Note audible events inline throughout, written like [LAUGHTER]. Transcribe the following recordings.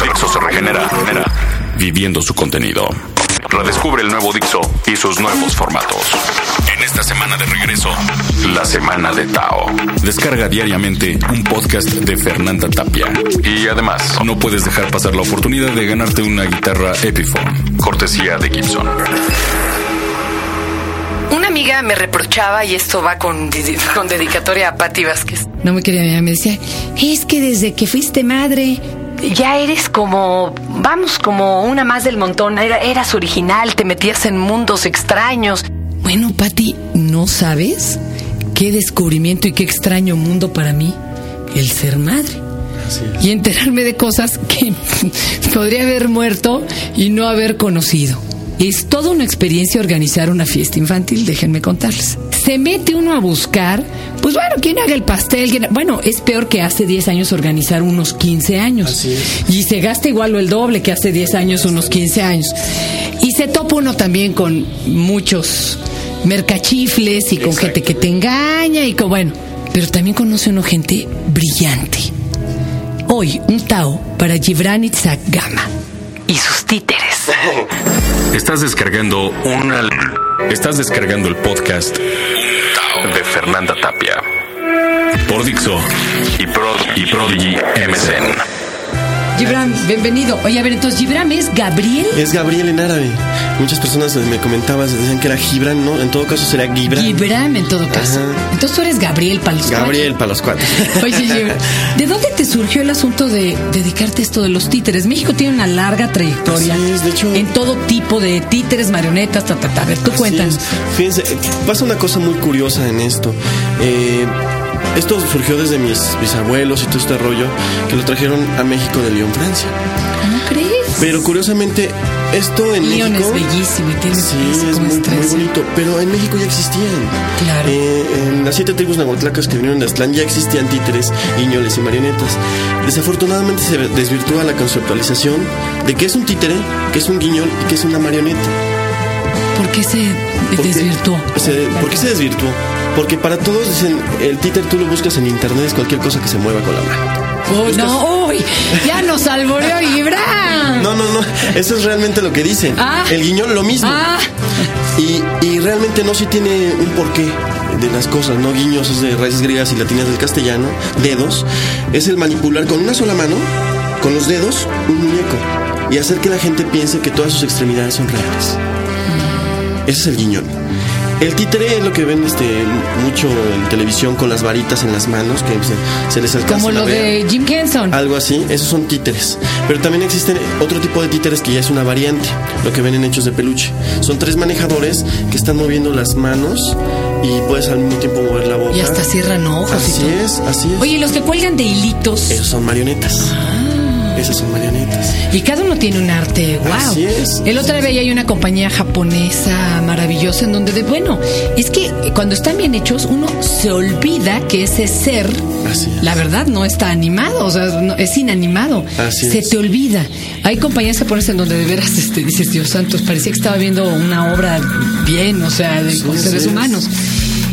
Dixo se regenera, genera, viviendo su contenido. Redescubre el nuevo Dixo y sus nuevos formatos. En esta semana de regreso, la semana de Tao. Descarga diariamente un podcast de Fernanda Tapia. Y además, no puedes dejar pasar la oportunidad de ganarte una guitarra Epiphone, cortesía de Gibson. Una amiga me reprochaba, y esto va con, con dedicatoria a Patti Vázquez. No me quería, me decía, es que desde que fuiste madre, ya eres como, vamos, como una más del montón. Era, eras original, te metías en mundos extraños. Bueno, Patti, ¿no sabes qué descubrimiento y qué extraño mundo para mí el ser madre? Y enterarme de cosas que [LAUGHS] podría haber muerto y no haber conocido. Es toda una experiencia organizar una fiesta infantil, déjenme contarles. Se mete uno a buscar, pues bueno, ¿quién haga el pastel? ¿Quién- Bueno, es peor que hace 10 años organizar unos 15 años. Así es. Y se gasta igual o el doble que hace 10 años, unos 15 años. Y se topa uno también con muchos mercachifles y con Exacto. gente que te engaña y con, bueno, pero también conoce uno gente brillante. Hoy, un Tao para Gibran Itzhak Gama. Y sus títeres. [LAUGHS] Estás descargando una. Estás descargando el podcast de Fernanda Tapia. Por Dixo y, y Prodigy MSN. Gibran, bienvenido. Oye, a ver, entonces, Gibran es Gabriel. Es Gabriel en árabe. Muchas personas me comentaban, decían que era Gibran, ¿no? En todo caso será Gibran. Gibran en todo caso. Ajá. Entonces tú eres Gabriel para los Gabriel para los cuatro. [LAUGHS] Oye, Gibran, ¿de dónde te surgió el asunto de dedicarte a esto de los títeres? México tiene una larga trayectoria Así es, de hecho- en todo tipo de títeres, marionetas, ta, ta, ta. A ver, tú cuéntanos. Fíjense, pasa una cosa muy curiosa en esto. Eh, esto surgió desde mis bisabuelos y todo este rollo que lo trajeron a México de Lyon, Francia. ¿Cómo crees? Pero curiosamente, esto en León México. es bellísimo y tiene Sí, es muy, muy estrés. bonito. Pero en México ya existían. Claro. Eh, en las siete tribus nahuatlacas que vinieron de Aztlán ya existían títeres, guiñoles y marionetas. Desafortunadamente se desvirtúa la conceptualización de qué es un títere, qué es un guiñol y qué es una marioneta. ¿Por qué se desvirtuó? Se- ¿Por qué se desvirtuó? Porque para todos dicen, el títer tú lo buscas en internet, es cualquier cosa que se mueva con la mano. Uy, no, uy, ya nos alboreó Gibran. [LAUGHS] No, no, no, eso es realmente lo que dicen. Ah. El guiñol lo mismo. Ah. Y, y realmente no, sí tiene un porqué de las cosas, ¿no? Guiños es de raíces griegas y latinas del castellano, dedos, es el manipular con una sola mano, con los dedos, un muñeco. Y hacer que la gente piense que todas sus extremidades son reales. Ese es el guiñol. El títere es lo que ven este mucho en televisión con las varitas en las manos, que se, se les alcanza Como lo de Jim Henson. Algo así, esos son títeres. Pero también existen otro tipo de títeres que ya es una variante, lo que ven en hechos de peluche. Son tres manejadores que están moviendo las manos y puedes al mismo tiempo mover la boca. Y hasta cierran ojos y Así todo. es, así es. Oye, ¿y los que cuelgan de hilitos. Esos son marionetas. Ah. Esas son marionetas. Y cada uno tiene un arte, wow. Así es. El otro día hay una compañía japonesa maravillosa en donde, de, bueno, es que cuando están bien hechos, uno se olvida que ese ser, Así es. la verdad, no está animado, o sea, no- es inanimado. Así se es. te olvida. Hay compañías japonesas en donde de veras este, dices, Dios santos, parecía que estaba viendo una obra bien, o sea, de, Sí, con seres es.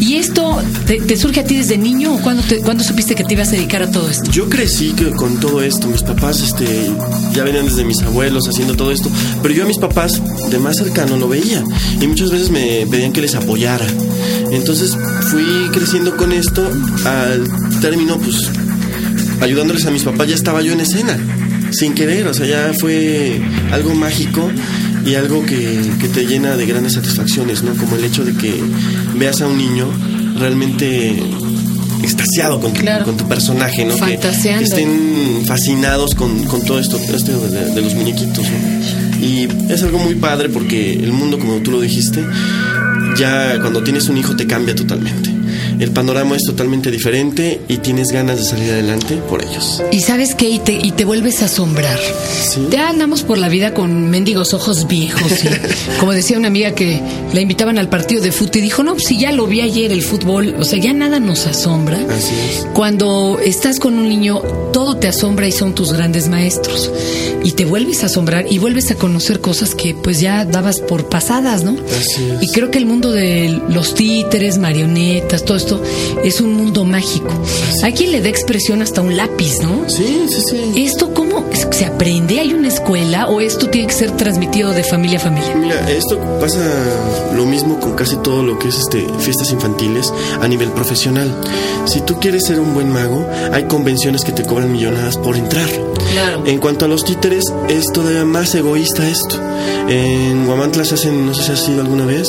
¿Y esto te, surge a ti desde niño o cuándo, te- supiste que te ibas a dedicar a todo esto? Yo crecí que- con todo esto. Mis papás este, ya venían desde mis abuelos haciendo todo esto. Pero yo a mis papás de más cercano lo veía. Y muchas veces me pedían que les apoyara. Entonces fui creciendo con esto. Al término, pues, ayudándoles a mis papás, ya estaba yo en escena. Sin querer. O sea, ya fue algo mágico. Y algo que, que te llena de grandes satisfacciones, ¿no? Como el hecho de que veas a un niño realmente extasiado con tu, Claro. con tu personaje, ¿no? Que- estén fascinados con, con todo esto, esto de, de los muñequitos, ¿no? Y es algo muy padre porque el mundo, como tú lo dijiste, ya cuando tienes un hijo te cambia totalmente. El panorama es totalmente diferente y tienes ganas de salir adelante por ellos. Y sabes qué, y te, y te vuelves a asombrar. Sí. Ya andamos por la vida con mendigos ojos viejos. y [LAUGHS] como decía una amiga que la invitaban al partido de fútbol y dijo, no, pues si ya lo vi ayer el fútbol, o sea, ya nada nos asombra. Así es. Cuando estás con un niño, todo te asombra y son tus grandes maestros. Y te vuelves a asombrar y vuelves a conocer cosas que pues ya dabas por pasadas, ¿no? Así es. Y creo que el mundo de los títeres, marionetas, todo esto es un mundo mágico. Hay quien le da expresión hasta un lápiz, ¿no? Sí, sí, sí. ¿Esto cómo se aprende? ¿Hay una escuela o esto tiene que ser transmitido de familia a familia? Mira, esto pasa lo mismo con casi todo lo que es este fiestas infantiles a nivel profesional. Si tú quieres ser un buen mago, hay convenciones que te cobran millonadas por entrar. Claro. En cuanto a los títeres, es todavía más egoísta esto. En Guamantla se hacen, no sé si has ido alguna vez,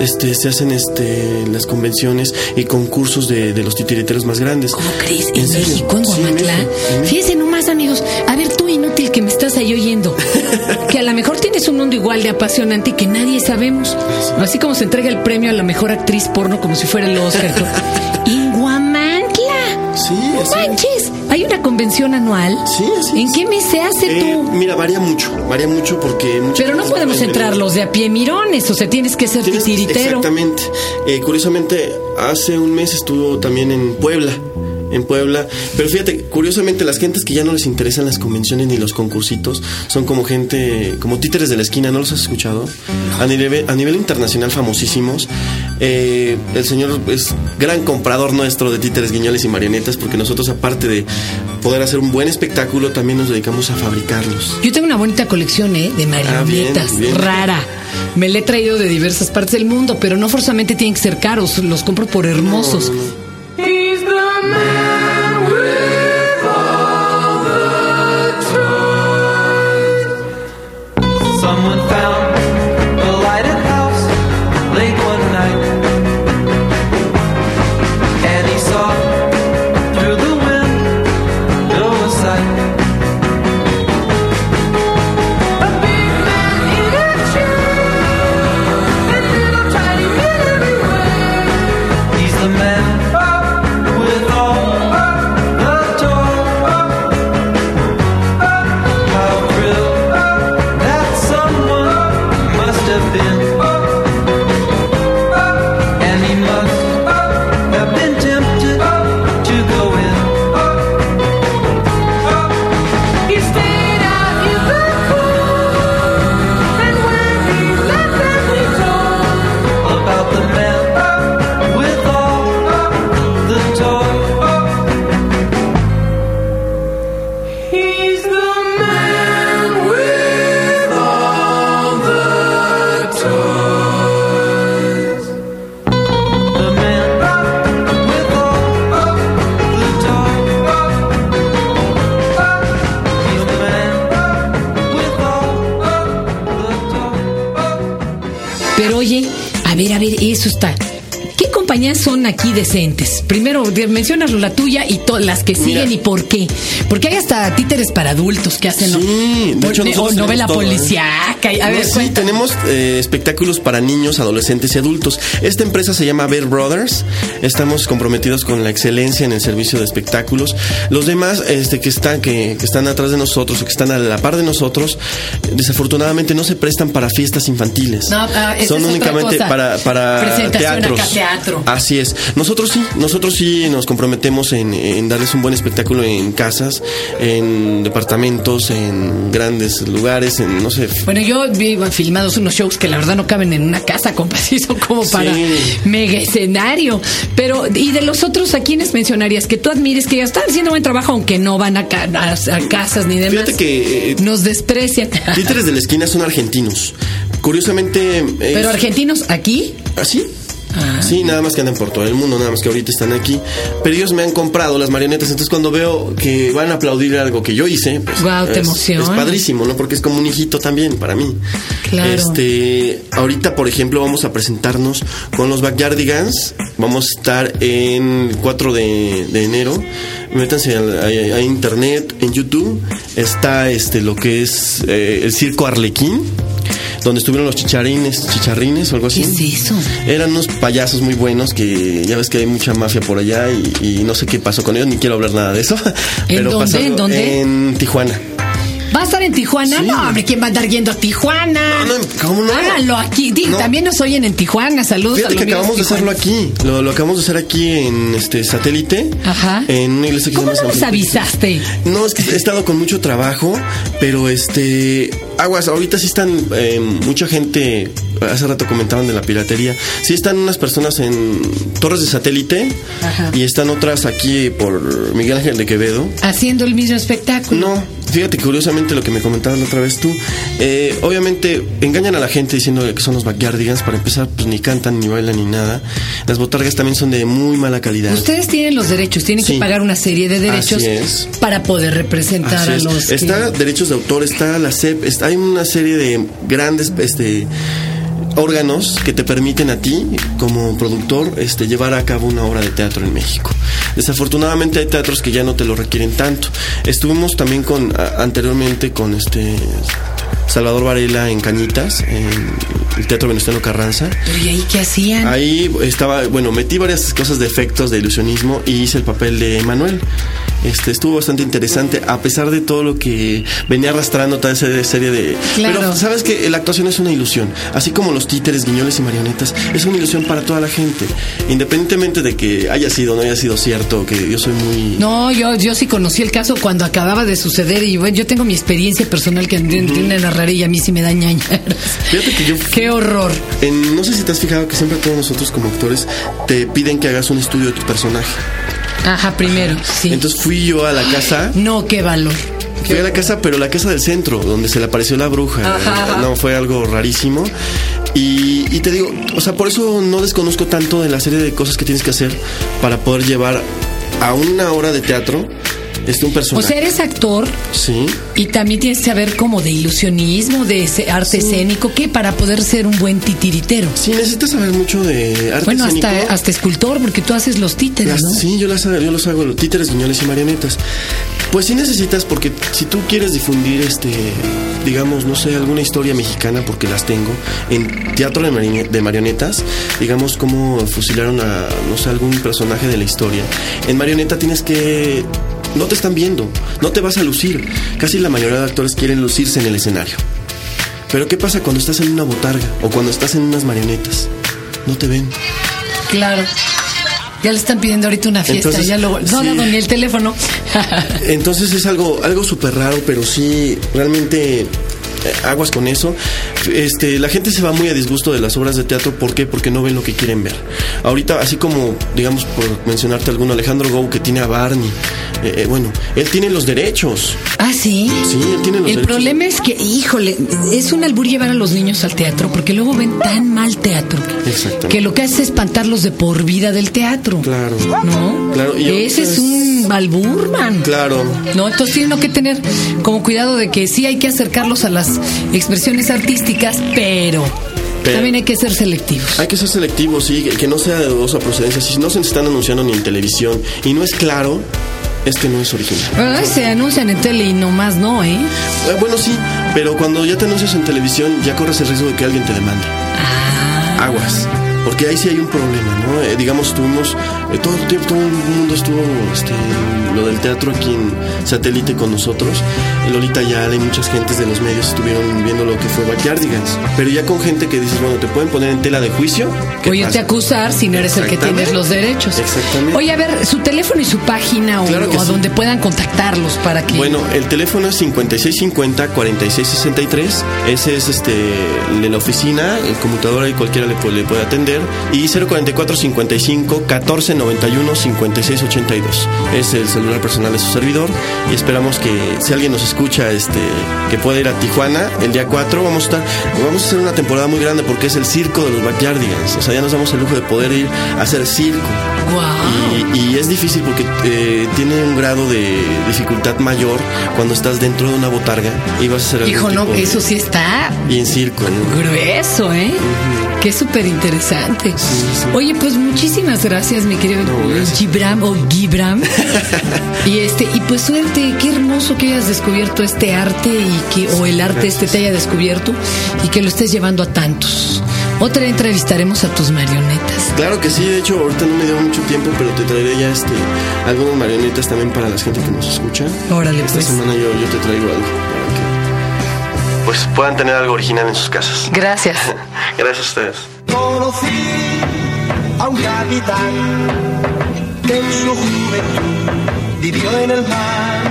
este, se hacen este, las convenciones y concursos de, de los titiriteros más grandes. ¿Cómo crees? ¿En ¿En, serio? México, en Sí, Guamantla? México. Fíjense nomás, amigos. A ver, tú inútil que me estás ahí oyendo. [LAUGHS] que a lo mejor tienes un mundo igual de apasionante y que nadie sabemos. Así como se entrega el premio a la mejor actriz porno como si fuera el Oscar. [LAUGHS] No así es. manches. Hay una convención anual. Sí, así ¿En es. qué mes se hace Eh, tú? mira, varía mucho, varía mucho porque... Pero no podemos entrar los de a pie mirones, o sea, tienes que ser Tienes- titiritero. Exactamente. Eh, curiosamente, hace un mes estuvo también en Puebla. En Puebla. Pero fíjate, curiosamente, las gentes que ya no les interesan las convenciones ni los concursitos son como gente, como títeres de la esquina, ¿no los has escuchado? A nivel, a nivel internacional, famosísimos. Eh, el señor es gran comprador nuestro de títeres, guiñoles y marionetas, porque nosotros, aparte de poder hacer un buen espectáculo, también nos dedicamos a fabricarlos. Yo tengo una bonita colección, ¿eh? De marionetas, Ah, bien, bien. rara. Me la he traído de diversas partes del mundo, pero no forzosamente tienen que ser caros. Los compro por hermosos. Ver, a ver, eso está. ¿Qué compañías son aquí decentes? Primero, menciónanos la tuya y todas las que siguen Mira. y por qué. Porque hay hasta títeres para adultos que hacen Sí, de hecho o novela todo, ¿eh? policíaca. y- A No, ver, sí, cuenta. tenemos eh, espectáculos para niños, adolescentes y adultos. Esta empresa se llama Bear Brothers. Estamos comprometidos con la excelencia en el servicio de espectáculos. Los demás este, que, están, que, que están atrás de nosotros o que están a la par de nosotros, eh, desafortunadamente no se prestan para fiestas infantiles. No, ah, Son únicamente para, para Presentación teatros. acá, teatro. Así es. Nosotros sí, nosotros sí nos comprometemos en, en darles un buen espectáculo en casas, en departamentos, en grandes lugares, en no sé, Bueno, yo vi filmados unos shows que la verdad no caben en una casa, [LAUGHS] compa, sí son como para Sí. mega escenario. Pero, ¿y de los otros a quiénes mencionarías? Que tú admires que ya están haciendo buen trabajo, aunque no van a, ca- a- a casas ni demás. Fíjate que eh, Nos desprecian. [LAUGHS] títeres de la esquina son argentinos. Curiosamente, eh, Pero argentinos aquí. ¿Así? Sí, nada más que andan por todo el mundo, nada más que ahorita están aquí. Pero ellos me han comprado las marionetas, entonces cuando veo que van a aplaudir algo que yo hice, pues Guau, te es, emociona. es padrísimo, ¿no? Porque es como un hijito también para mí. Claro. Este, ahorita, por ejemplo, vamos a presentarnos con los Backyardigans. Vamos a estar en el 4 de, de enero. Métanse a, a- a internet, en YouTube. Está este lo que es eh, el circo Arlequín. Donde estuvieron los chicharines, chicharrines o algo así. ¿Qué es eso? Eran unos payasos muy buenos que ya ves que hay mucha mafia por allá y, y no sé qué pasó con ellos, ni quiero hablar nada de eso. [LAUGHS] pero dónde? ¿En dónde? En Tijuana. ¿Va a estar en Tijuana? Sí. No, hombre, ¿quién va a andar yendo a Tijuana? No, no, ¿cómo no? Háganlo aquí. Digo, No. también nos oyen en Tijuana. Saludos Fíjate a que acabamos de hacerlo aquí. Lo, lo acabamos de hacer aquí en este satélite. Ajá. En una iglesia que ¿Cómo no nos avisaste? No, es que he estado con mucho trabajo, pero este. Aguas, ahorita sí están eh, mucha gente. Hace rato comentaban de la piratería. Sí están unas personas en torres de satélite Ajá. y están otras aquí por Miguel Ángel de Quevedo. Haciendo el mismo espectáculo. No, Fíjate, curiosamente lo que me comentabas la otra vez tú, eh, obviamente engañan a la gente diciendo que son los backyardigans, para empezar, pues ni cantan, ni bailan, ni nada. Las botargas también son de muy mala calidad. Ustedes tienen los derechos, tienen que pagar una serie de derechos para poder representar Así a es. los. que- Está derechos de autor, está la CEP, está, hay una serie de grandes este, órganos que te permiten a ti, como productor, este, llevar a cabo una obra de teatro en México. Desafortunadamente hay teatros que ya no te lo requieren tanto. Estuvimos también con anteriormente con este Salvador Varela en Cañitas, en el Teatro Venustiano Carranza. Pero ¿y ahí qué hacían? Ahí estaba, bueno, metí varias cosas de efectos de ilusionismo y hice el papel de Manuel. Este estuvo bastante interesante a pesar de todo lo que venía arrastrando toda esa serie de Claro. Pero sabes que la actuación es una ilusión, así como los títeres, guiñoles y marionetas, es una ilusión para toda la gente, independientemente de que haya sido o no haya sido cierto, que yo soy muy No, yo, yo sí conocí el caso cuando acababa de suceder y bueno, yo tengo mi experiencia personal que tiene a y a mí sí me da ñañaras. Fíjate que yo [LAUGHS] Qué horror. en- no sé si te has fijado que siempre todos nosotros como actores te piden que hagas un estudio de tu personaje. Ajá, primero, sí. Entonces fui yo a la casa no, qué valor. Fui a la casa, pero la casa del centro, donde se le apareció la bruja. Ajá. No, fue algo rarísimo. Y, y te digo, o sea, por eso no desconozco tanto de la serie de cosas que tienes que hacer para poder llevar a una hora de teatro este un O personaje. sea, eres actor sí. y también tienes que saber como de ilusionismo, de ese arte escénico, ¿qué? Para poder ser un buen titiritero. Sí, necesitas saber mucho de arte Bueno, escénico. hasta, hasta escultor, porque tú haces los títeres, Las- ¿no? Sí, yo, las, yo los hago, los títeres, guiñoles y marionetas. Pues sí necesitas, porque si tú quieres difundir, este, digamos, no sé, alguna historia mexicana, porque las tengo, en teatro de marionetas, digamos, cómo fusilaron a, no sé, algún personaje de la historia. En marioneta tienes que... No te están viendo, no te vas a lucir. Casi la mayoría de actores quieren lucirse en el escenario. Pero ¿qué pasa cuando estás en una botarga o cuando estás en unas marionetas? No te ven. Claro. Ya le están pidiendo ahorita una fiesta, Entonces, ya lo... No, sí. no, ni el teléfono. [LAUGHS] Entonces es algo, algo súper raro, pero sí, realmente eh, aguas con eso. Este, la gente se va muy a disgusto de las obras de teatro, ¿por qué? Porque no ven lo que quieren ver. Ahorita, así como, digamos, por mencionarte alguno, Alejandro Gou, que tiene a Barney, eh, eh, bueno, él tiene los derechos. ah, sí. Sí, él tiene los El derechos. problema es que, híjole, es un albur llevar a los niños al teatro, porque luego ven tan mal teatro Exactamente. que lo que hace es espantarlos de por vida del teatro. Claro. ¿No? Claro, y Ese es un albur, man. Claro. No, entonces tiene que tener como cuidado de que sí hay que acercarlos a las expresiones artísticas, pero, Pero- también hay que ser selectivos. Hay que ser selectivos, sí, que- que no sea de dudosa procedencia. Si no se están anunciando ni en televisión y no es claro, es que no es original. Pero se anuncian en tele y nomás no, ¿eh? Eh, Bueno, sí, pero cuando ya te anuncias en televisión, ya corres el riesgo de que alguien te demande. Ah. Aguas. Porque ahí sí hay un problema, ¿no? Eh, digamos, tuvimos, todo el tiempo, todo el mundo estuvo, este, lo del teatro aquí en satélite con nosotros. El Lolita Yala y muchas gentes de los medios estuvieron viendo lo que fue Backyardigans. Pero ya con gente que dices, bueno, te pueden poner en tela de juicio. ¿qué Oye, pasa? te acusar si no eres el que tienes los derechos. Exactamente. Oye, a ver, su teléfono y su página o, Claro o a sí. donde puedan contactarlos para que. Bueno, el teléfono es 5650-4663. Ese es este de la oficina, el computador ahí cualquiera le puede, le puede atender. Y 044-55-1491-5682. Es el celular personal de su servidor. Y esperamos que si alguien nos escucha, este que pueda ir a Tijuana el día 4, vamos a estar, vamos a hacer una temporada muy grande porque es el circo de los Backyardigans. O sea, ya nos damos el lujo de poder ir a hacer circo. Guau. Y, y es difícil porque eh, tiene un grado de dificultad mayor cuando estás dentro de una botarga y vas a hacer Hijo, no, de- eso sí está Y en circo, ¿no? grueso, ¿eh? Qué súper interesante. Oye, pues muchísimas gracias, mi querido No, gracias. Gibram o Gibram. [LAUGHS] y este, y pues suerte, qué hermoso que hayas descubierto este arte y que, o el arte este te haya descubierto y que lo estés llevando a tantos. Otra entrevistaremos a tus marionetas. Claro que sí, de hecho ahorita no me dio mucho tiempo, pero te traeré ya este algunas marionetas también para la gente que nos escucha. Órale, Esta pues. semana yo, yo te traigo algo para que pues puedan tener algo original en sus casas. Gracias. [LAUGHS] Gracias a ustedes. Conocí a un capitán que en su juventud vivió en el mar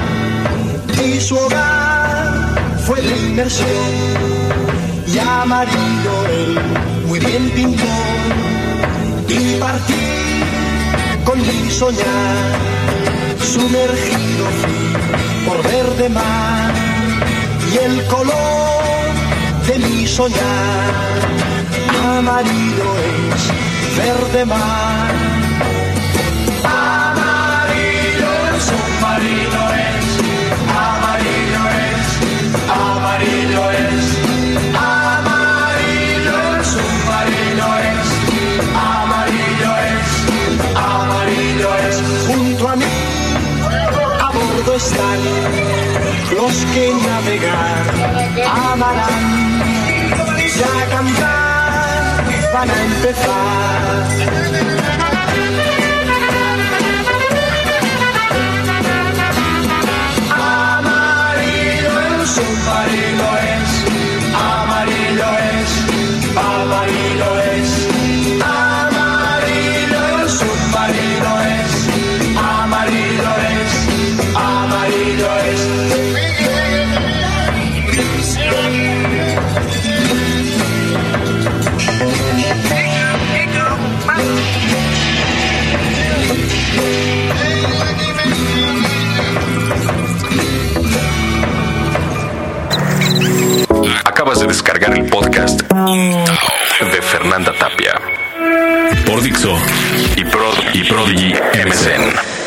y su hogar fue de inmersión y a marido él muy bien pintó y partí con mi soñar sumergido fui por verde mar y el color de mi soñar. Amarillo es verde mar. Amarillo el submarino es, amarillo es, amarillo es. Amarillo el submarino es, amarillo es, amarillo es. Junto a mí, a bordo están los que navegar amarán. Ya cantar van a empezar. Acabas de descargar el podcast de Fernanda Tapia por Dixo y, Pro y Prodigy MSN.